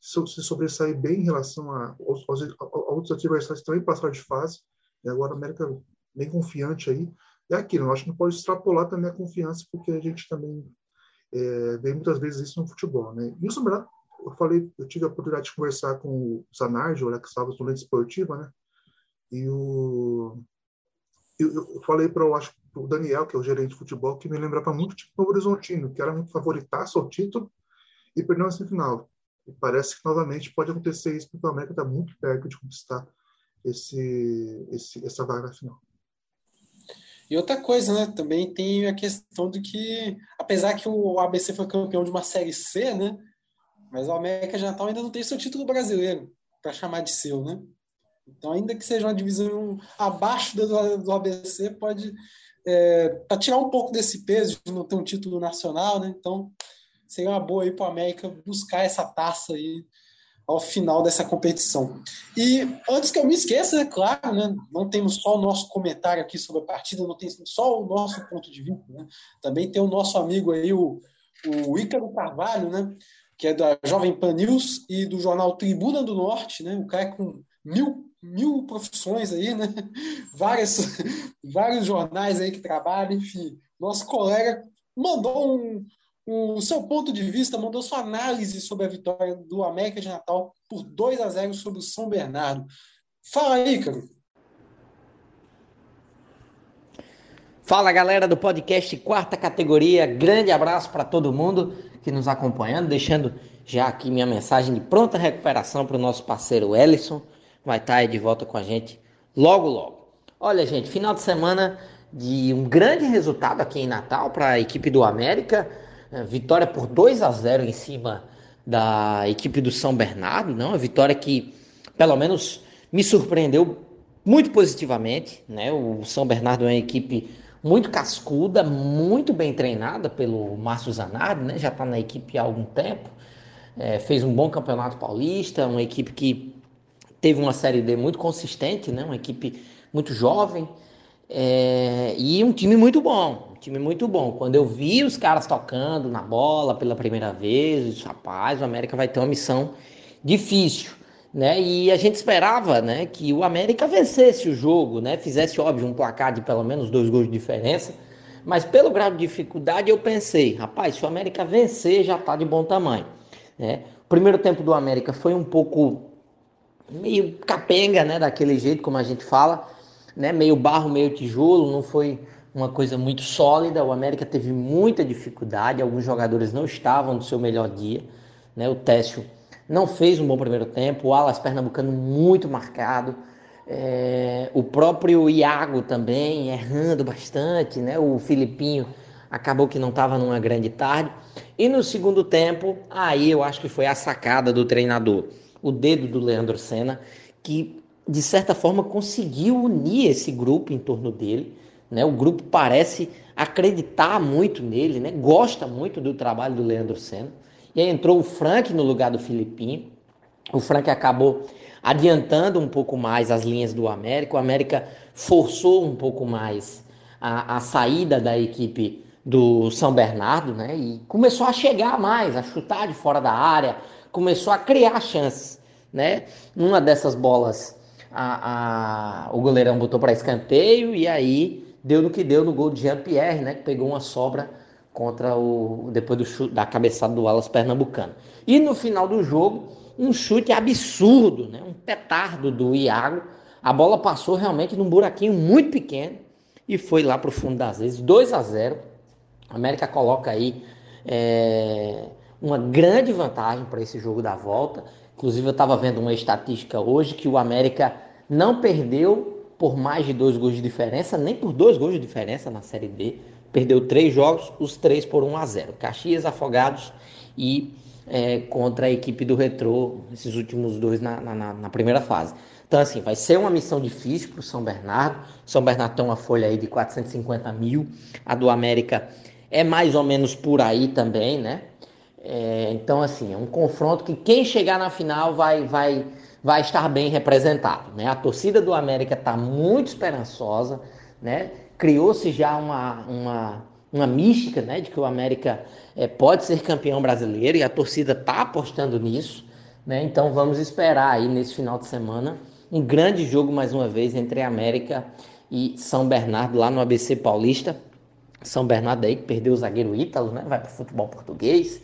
S4: se sobressair bem em relação a, aos, aos, a outros adversários também passaram de fase, e agora a América bem confiante aí. É aquilo, eu acho que não pode extrapolar também a confiança, porque a gente também é, vem muitas vezes isso no futebol, né? E o Sombra, eu falei, eu tive a oportunidade de conversar com o Zanardi, o Alex Salvas, do Lente Esportiva, né? E o eu, eu falei para eu acho o Daniel, que é o gerente de futebol, que me lembrava muito tipo o Horizontino, que era muito favoritaço ao título e perdeu na semifinal. E parece que novamente pode acontecer isso, porque o América está muito perto de conquistar esse, esse, essa vaga na final.
S2: E outra coisa, né? Também tem a questão de que, apesar que o ABC foi campeão de uma Série C, né? Mas o América de Natal ainda não tem seu título brasileiro para chamar de seu, né? Então, ainda que seja uma divisão abaixo do, do ABC, pode é, tirar um pouco desse peso de não ter um título nacional, né? Então, seria uma boa aí para o América buscar essa taça aí ao final dessa competição. E antes que eu me esqueça, é claro, né, não temos só o nosso comentário aqui sobre a partida, não tem só o nosso ponto de vista, né? também tem o nosso amigo aí, o, o Ícaro Carvalho, né, que é da Jovem Pan News e do jornal Tribuna do Norte, né, o cara é com mil, mil profissões aí, né, Várias, vários jornais aí que trabalham, enfim, nosso colega mandou um, o seu ponto de vista, mandou sua análise sobre a vitória do América de Natal por 2 a 0 sobre o São Bernardo. Fala aí, cara.
S6: Fala galera do podcast Quarta Categoria, grande abraço para todo mundo que nos acompanhando, deixando já aqui minha mensagem de pronta recuperação para o nosso parceiro Ellison, vai estar tá aí de volta com a gente logo logo. Olha gente, final de semana de um grande resultado aqui em Natal para a equipe do América, vitória por 2 a 0 em cima da equipe do São Bernardo, não? Uma vitória que, pelo menos, me surpreendeu muito positivamente, né? O São Bernardo é uma equipe muito cascuda, muito bem treinada pelo Márcio Zanardi, né? Já está na equipe há algum tempo, é, fez um bom campeonato paulista, uma equipe que teve uma série D muito consistente, né? Uma equipe muito jovem é, e um time muito bom, time muito bom. Quando eu vi os caras tocando na bola pela primeira vez, rapaz, o América vai ter uma missão difícil. Né? E a gente esperava né, que o América vencesse o jogo, né? fizesse, óbvio, um placar de pelo menos dois gols de diferença. Mas pelo grau de dificuldade, eu pensei, rapaz, se o América vencer, já está de bom tamanho. Né? O primeiro tempo do América foi um pouco meio capenga, né? Daquele jeito como a gente fala, né? Meio barro, meio tijolo, não foi uma coisa muito sólida. O América teve muita dificuldade, alguns jogadores não estavam no seu melhor dia. Né? O Técio não fez um bom primeiro tempo, o Alas Pernambucano muito marcado. É, o próprio Iago também errando bastante, né? O Filipinho acabou que não estava numa grande tarde. E no segundo tempo, aí eu acho que foi a sacada do treinador, o dedo do Leandro Senna, que de certa forma conseguiu unir esse grupo em torno dele né? O grupo parece acreditar muito nele, né? Gosta muito do trabalho do Leandro Senna. E aí entrou o Frank no lugar do Filipinho. O Frank acabou adiantando um pouco mais as linhas do América. O América forçou um pouco mais a, a saída da equipe do São Bernardo, né? E começou a chegar mais, a chutar de fora da área, começou a criar chances, né? Uma dessas bolas, a, a o goleirão botou para escanteio e aí deu no que deu no gol de Jean-Pierre, né? Que pegou uma sobra contra o depois do chute, da cabeçada do Alas Pernambucano. E no final do jogo, um chute absurdo, né? Um petardo do Iago. A bola passou realmente num buraquinho muito pequeno e foi lá para o fundo das vezes, 2 a 0. A América coloca aí é, uma grande vantagem para esse jogo da volta. Inclusive, eu estava vendo uma estatística hoje que o América não perdeu por mais de dois gols de diferença, nem por dois gols de diferença na Série D. Perdeu três jogos, os três por 1 a 0. Caxias, Afogados e é, contra a equipe do Retrô, esses últimos dois na, na, na primeira fase. Então, assim, vai ser uma missão difícil para o São Bernardo. São Bernardo tem uma folha aí de 450 mil, a do América é mais ou menos por aí também, né? É, então, assim, é um confronto que quem chegar na final vai, vai, vai estar bem representado. Né? A torcida do América está muito esperançosa, né? criou-se já uma, uma, uma mística né? de que o América é, pode ser campeão brasileiro e a torcida está apostando nisso. Né? Então vamos esperar aí nesse final de semana um grande jogo mais uma vez entre América e São Bernardo lá no ABC Paulista. São Bernardo aí que perdeu o zagueiro Ítalo, né? vai para o futebol português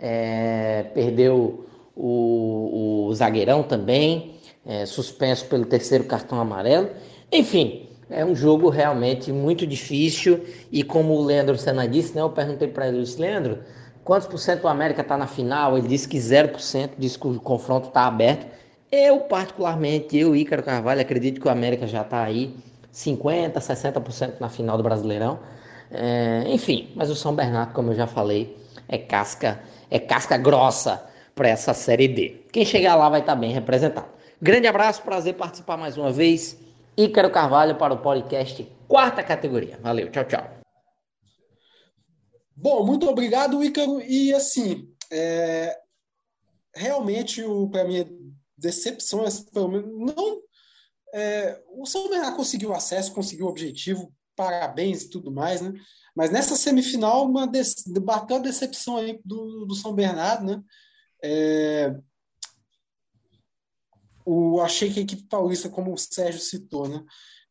S6: é, perdeu o, o, zagueirão também, é, suspenso pelo terceiro cartão amarelo. Enfim, é um jogo realmente muito difícil e como o Leandro Senna disse, né, eu perguntei para ele, Leandro, quantos por cento o América está na final? Ele disse que 0%, disse que o confronto está aberto. Eu, particularmente, eu, Ícaro Carvalho, acredito que o América já está aí 50%, 60% na final do Brasileirão. É, enfim, mas o São Bernardo, como eu já falei, é casca é casca grossa para essa Série D. Quem chegar lá vai estar tá bem representado. Grande abraço, prazer participar mais uma vez. Ícaro Carvalho para o podcast quarta categoria. Valeu, tchau, tchau.
S2: Bom, muito obrigado, Ícaro. E assim, é... realmente, para mim, decepção, pelo menos, não. É... o São Bernardo conseguiu acesso, conseguiu o objetivo, parabéns e tudo mais, né? Mas nessa semifinal, uma de, bateu a decepção aí do, do São Bernardo, né? É, o, achei que a equipe paulista, como o Sérgio citou, né?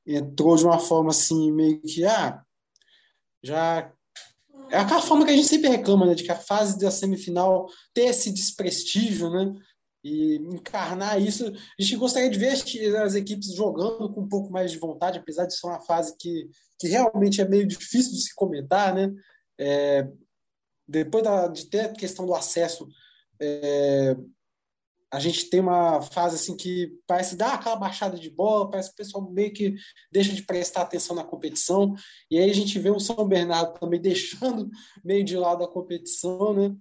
S2: Entrou de uma forma assim, meio que, ah, já. É aquela forma que a gente sempre reclama, né? De que a fase da semifinal ter esse desprestígio, né? E encarnar isso. A gente gostaria de ver as equipes jogando com um pouco mais de vontade, apesar de ser uma fase que, que realmente é meio difícil de se comentar, né? É, depois da, de ter a questão do acesso, é, a gente tem uma fase assim que parece dar aquela baixada de bola, parece que o pessoal meio que deixa de prestar atenção na competição, e aí a gente vê o São Bernardo também deixando meio de lado a competição, né?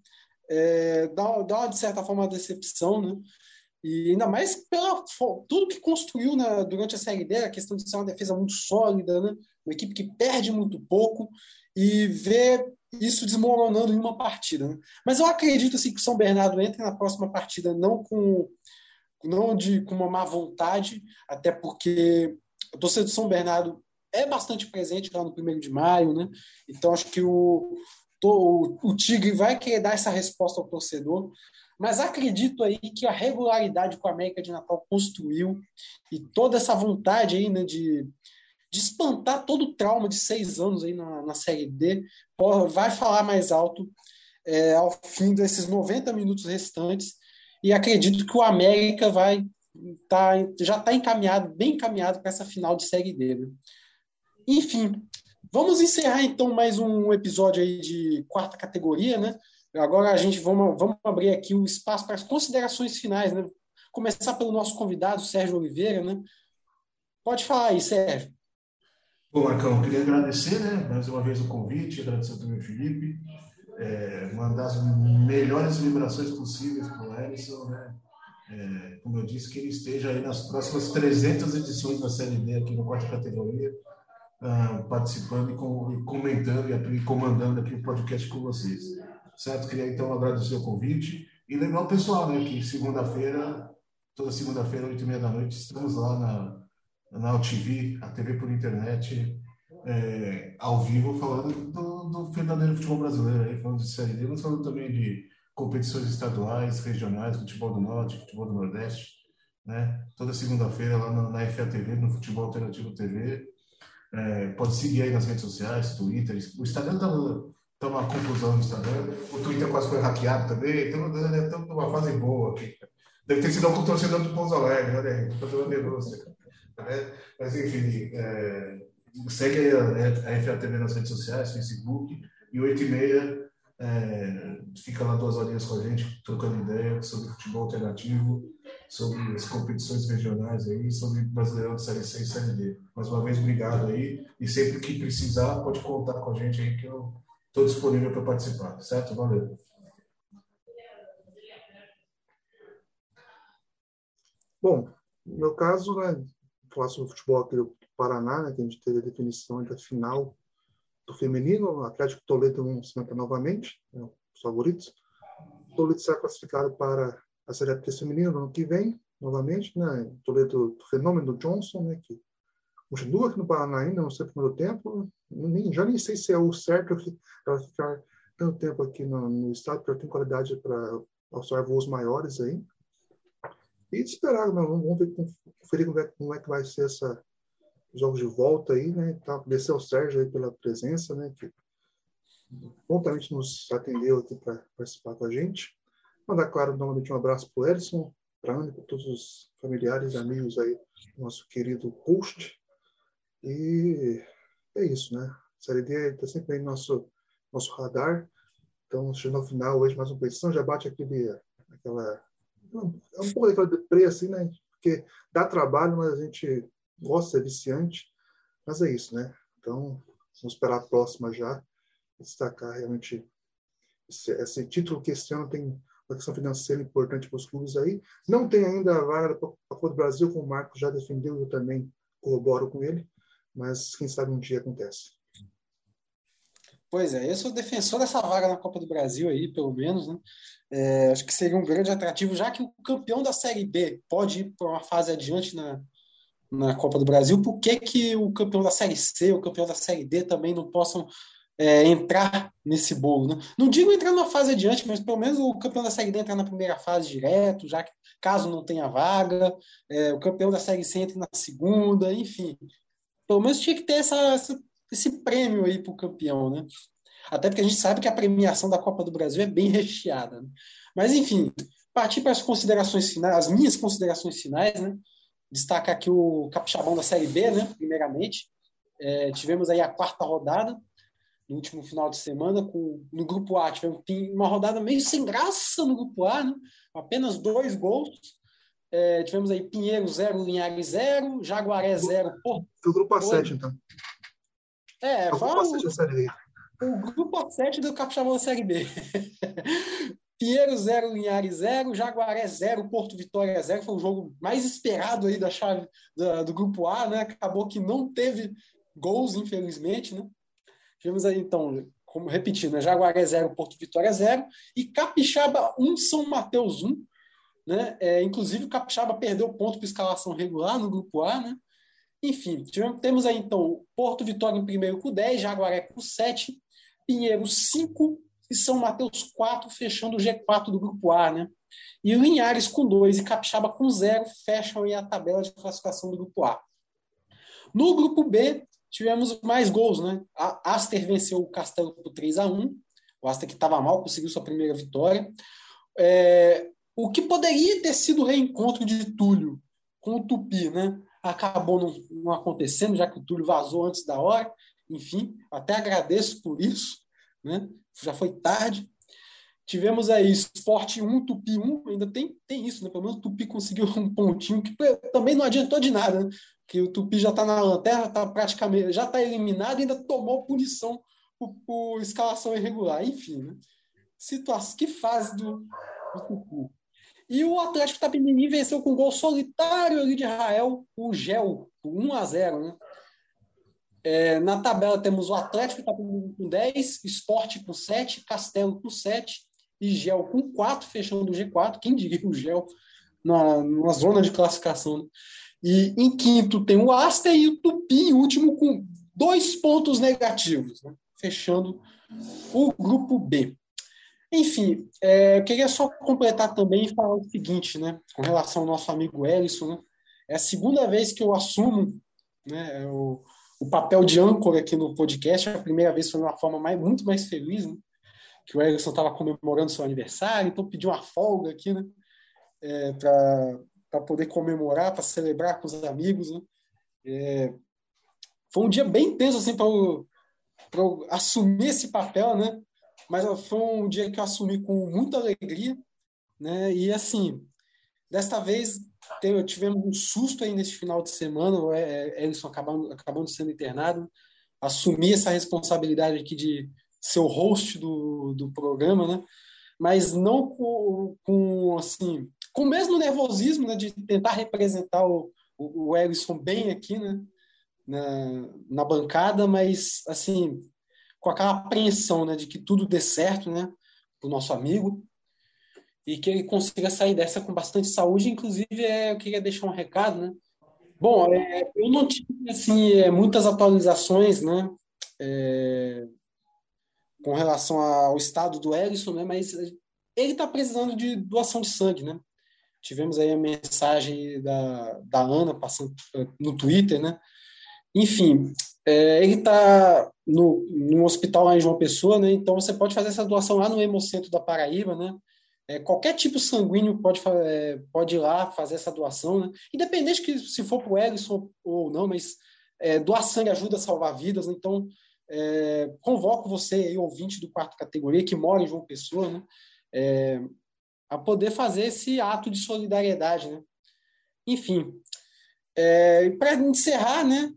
S2: É, dá, dá, de certa forma, uma decepção, né? E ainda mais pela tudo que construiu né, durante a Série D, a questão de ser uma defesa muito sólida, né? uma equipe que perde muito pouco e ver isso desmoronando em uma partida. Né? Mas eu acredito assim, que o São Bernardo entre na próxima partida não com não de com uma má vontade, até porque a torcida do São Bernardo é bastante presente lá no primeiro de maio, né? Então acho que o, o Tigre vai querer dar essa resposta ao torcedor, mas acredito aí que a regularidade que o América de Natal construiu e toda essa vontade aí, de, de espantar todo o trauma de seis anos aí na, na Série D vai falar mais alto é, ao fim desses 90 minutos restantes e acredito que o América vai tá, já está encaminhado, bem encaminhado para essa final de Série D. Né? Enfim, Vamos encerrar então mais um episódio aí de quarta categoria, né? Agora a gente vamos, vamos abrir aqui o espaço para as considerações finais, né? Começar pelo nosso convidado, Sérgio Oliveira, né? Pode falar aí, Sérgio.
S3: Bom, Marcão, queria agradecer, né, mais uma vez o convite, agradecer também ao Felipe, é, mandar as melhores vibrações possíveis para o Ellison, né? É, como eu disse, que ele esteja aí nas próximas 300 edições da Série aqui no quarta categoria uh, participando e, com, e comentando e, e, comandando aqui o podcast com vocês. Certo? Queria então agradecer o convite e lembrar o pessoal, né, que segunda-feira, toda segunda-feira, oito e meia da noite, estamos lá na, na UTV, a TV por internet, é, ao vivo, falando do, do, verdadeiro futebol brasileiro, aí, falando de Série D, mas falando também de competições estaduais, regionais, futebol do Norte, futebol do Nordeste, né? Toda segunda-feira lá na, na FATV, no Futebol Alternativo TV. É, pode seguir aí nas redes sociais, Twitter. O Instagram tá, tá uma confusão no Instagram. O Twitter quase foi hackeado também. Estamos numa fase boa aqui. Deve ter sido algum torcedor do Pouso Alegre, olha aí, fazendo denúncia. Né? Mas, enfim, é, segue a, a FATV nas redes sociais, Facebook, e 8 e meia é, fica lá duas horinhas com a gente, trocando ideia sobre futebol alternativo, sobre as competições regionais aí, sobre Brasileirão de Série C e Série D. Mais uma vez, obrigado aí, e sempre que precisar, pode contar com a gente aí, que eu estou disponível para participar, certo? Valeu.
S4: Bom, no meu caso, né, falar sobre futebol aqui do Paraná, né, que a gente teve a definição da final do feminino, o Atlético Toledo não se mantém novamente, é os favoritos. O Toledo será classificado para a Série A feminino no ano que vem, novamente, né? Toledo, o fenômeno do Johnson, né, que continua aqui no Paraná ainda, não sei o primeiro tempo, nem, já nem sei se é o certo ela ficar tanto tempo aqui no, no estado, porque ela tem qualidade para alçar voos maiores aí. E esperar, né? vamos ver, conferir como é, como é que vai ser essa jogos de volta aí, né? Agradecer ao Sérgio aí pela presença, né? Que prontamente nos atendeu aqui para participar com a gente. Mandar, claro, novamente um abraço para o Edson, para a para todos os familiares e amigos aí do nosso querido host. E é isso, né? A Série D está sempre aí no nosso, nosso radar. Então, chegando ao final hoje, mais uma competição, já bate aquele, aquela. É um pouco daquela deprê, assim, né? Porque dá trabalho, mas a gente gosta, é viciante, mas é isso, né? Então, vamos esperar a próxima já, destacar realmente esse, esse título que esse ano tem uma questão financeira importante para os clubes aí. Não tem ainda a vaga para a Copa do Brasil, como o Marcos já defendeu, eu também corroboro com ele, mas quem sabe um dia acontece.
S2: Pois é, eu sou defensor dessa vaga na Copa do Brasil aí, pelo menos, né? É, acho que seria um grande atrativo, já que o campeão da Série B pode ir para uma fase adiante na, na Copa do Brasil, por que, que o campeão da Série C, o campeão da Série D também não possam é, entrar nesse bolo? Né? Não digo entrar numa fase adiante, mas pelo menos o campeão da Série D entrar na primeira fase direto, já que caso não tenha vaga, é, o campeão da Série C entra na segunda, enfim. Pelo menos tinha que ter essa, essa esse prêmio aí para o campeão, né? Até porque a gente sabe que a premiação da Copa do Brasil é bem recheada. Né? Mas, enfim, partir para as considerações finais, as minhas considerações finais, né? destacar aqui o capixabão da Série B, né? Primeiramente, é, tivemos aí a quarta rodada no último final de semana com no grupo A tivemos uma rodada meio sem graça no grupo A, né? Apenas dois gols. É, tivemos aí Pinheiro 0, Linhares 0, Jaguaré 0,
S4: Porto. O grupo A7, então.
S2: É, é o grupo A7 da Série B. O grupo A7 do Capixabão da Série B. Pinheiro 0, Linhares 0, Jaguaré 0, Porto Vitória 0. Foi o jogo mais esperado aí da chave da, do grupo A, né? Acabou que não teve gols, infelizmente, né? Tivemos aí, então, como repetindo, né? Jaguaré 0, Porto Vitória 0 e Capixaba 1, São Mateus 1. Né? É, inclusive, o Capixaba perdeu ponto para escalação regular no grupo A, né? Enfim, tivemos, temos aí, então, Porto Vitória em primeiro com 10, Jaguaré com 7, Pinheiro 5, e São Mateus 4, fechando o G4 do grupo A, né? E Linhares com 2 e Capixaba com 0 fecham aí a tabela de classificação do grupo A. No grupo B, tivemos mais gols, né? A Aster venceu o Castelo por 3 a 1 O Aster que estava mal conseguiu sua primeira vitória. É, o que poderia ter sido o reencontro de Túlio com o Tupi, né? Acabou não, não acontecendo, já que o Túlio vazou antes da hora. Enfim, até agradeço por isso, né? já foi tarde. Tivemos aí Sport 1, Tupi 1, ainda tem, tem isso, né? Pelo menos o Tupi conseguiu um pontinho, que também não adiantou de nada, né? Que o Tupi já está na lanterna, tá praticamente, já está eliminado e ainda tomou punição por, por escalação irregular. Enfim, né? Situação, que fase do, do Tupi. E o Atlético Tapimini venceu com um gol solitário ali de Rael, o Gel, por 1 a 0 né? É, na tabela temos o Atlético está com 10, Esporte com 7, Castelo com 7 e Gel com 4, fechando o G4. Quem diria o Gel na, na zona de classificação? Né? E em quinto tem o Aster e o Tupi, último com dois pontos negativos, né? fechando o grupo B. Enfim, é, eu queria só completar também e falar o seguinte, né, com relação ao nosso amigo Ellison, né, é a segunda vez que eu assumo né, o, o papel de âncora aqui no podcast, a primeira vez foi de uma forma mais, muito mais feliz, né, que o Ellison estava comemorando seu aniversário, então pedi uma folga aqui, né, é, para poder comemorar, para celebrar com os amigos, né, é, foi um dia bem intenso, assim, para assumir esse papel, né, mas foi um dia que eu assumi com muita alegria, né? E assim, desta vez tivemos um susto aí nesse final de semana, o Ellison acabando, acabando sendo internado, assumi essa responsabilidade aqui de ser o host do, do programa, né? Mas não com, com assim, com o mesmo nervosismo, né? De tentar representar o, o, o bem aqui, né? Na, na bancada, mas assim com aquela apreensão né, de que tudo dê certo né, para o nosso amigo e que ele consiga sair dessa com bastante saúde. Inclusive, é, eu queria deixar um recado. Né? Bom, é, eu não tive assim, é, muitas atualizações né, é, com relação ao estado do Ellison, né, mas ele está precisando de doação de sangue. Né? Tivemos aí a mensagem da, da Ana passando no Twitter, né? Enfim, é, ele está no, no hospital lá em João Pessoa, né? Então você pode fazer essa doação lá no Hemocentro da Paraíba, né? É, qualquer tipo sanguíneo pode, é, pode ir lá fazer essa doação, né? Independente que se for para o Ellison ou não, mas é, doar sangue ajuda a salvar vidas, né? então é, convoco você aí, ouvinte do quarto categoria, que mora em João Pessoa, né? É, a poder fazer esse ato de solidariedade, né? Enfim, é, para encerrar, né?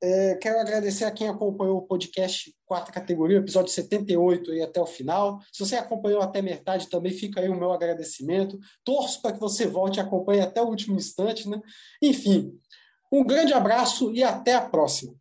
S2: É, quero agradecer a quem acompanhou o podcast Quarta Categoria, episódio 78 e até o final. Se você acompanhou até metade, também fica aí o meu agradecimento. Torço para que você volte e acompanhe até o último instante. Né? Enfim, um grande abraço e até a próxima.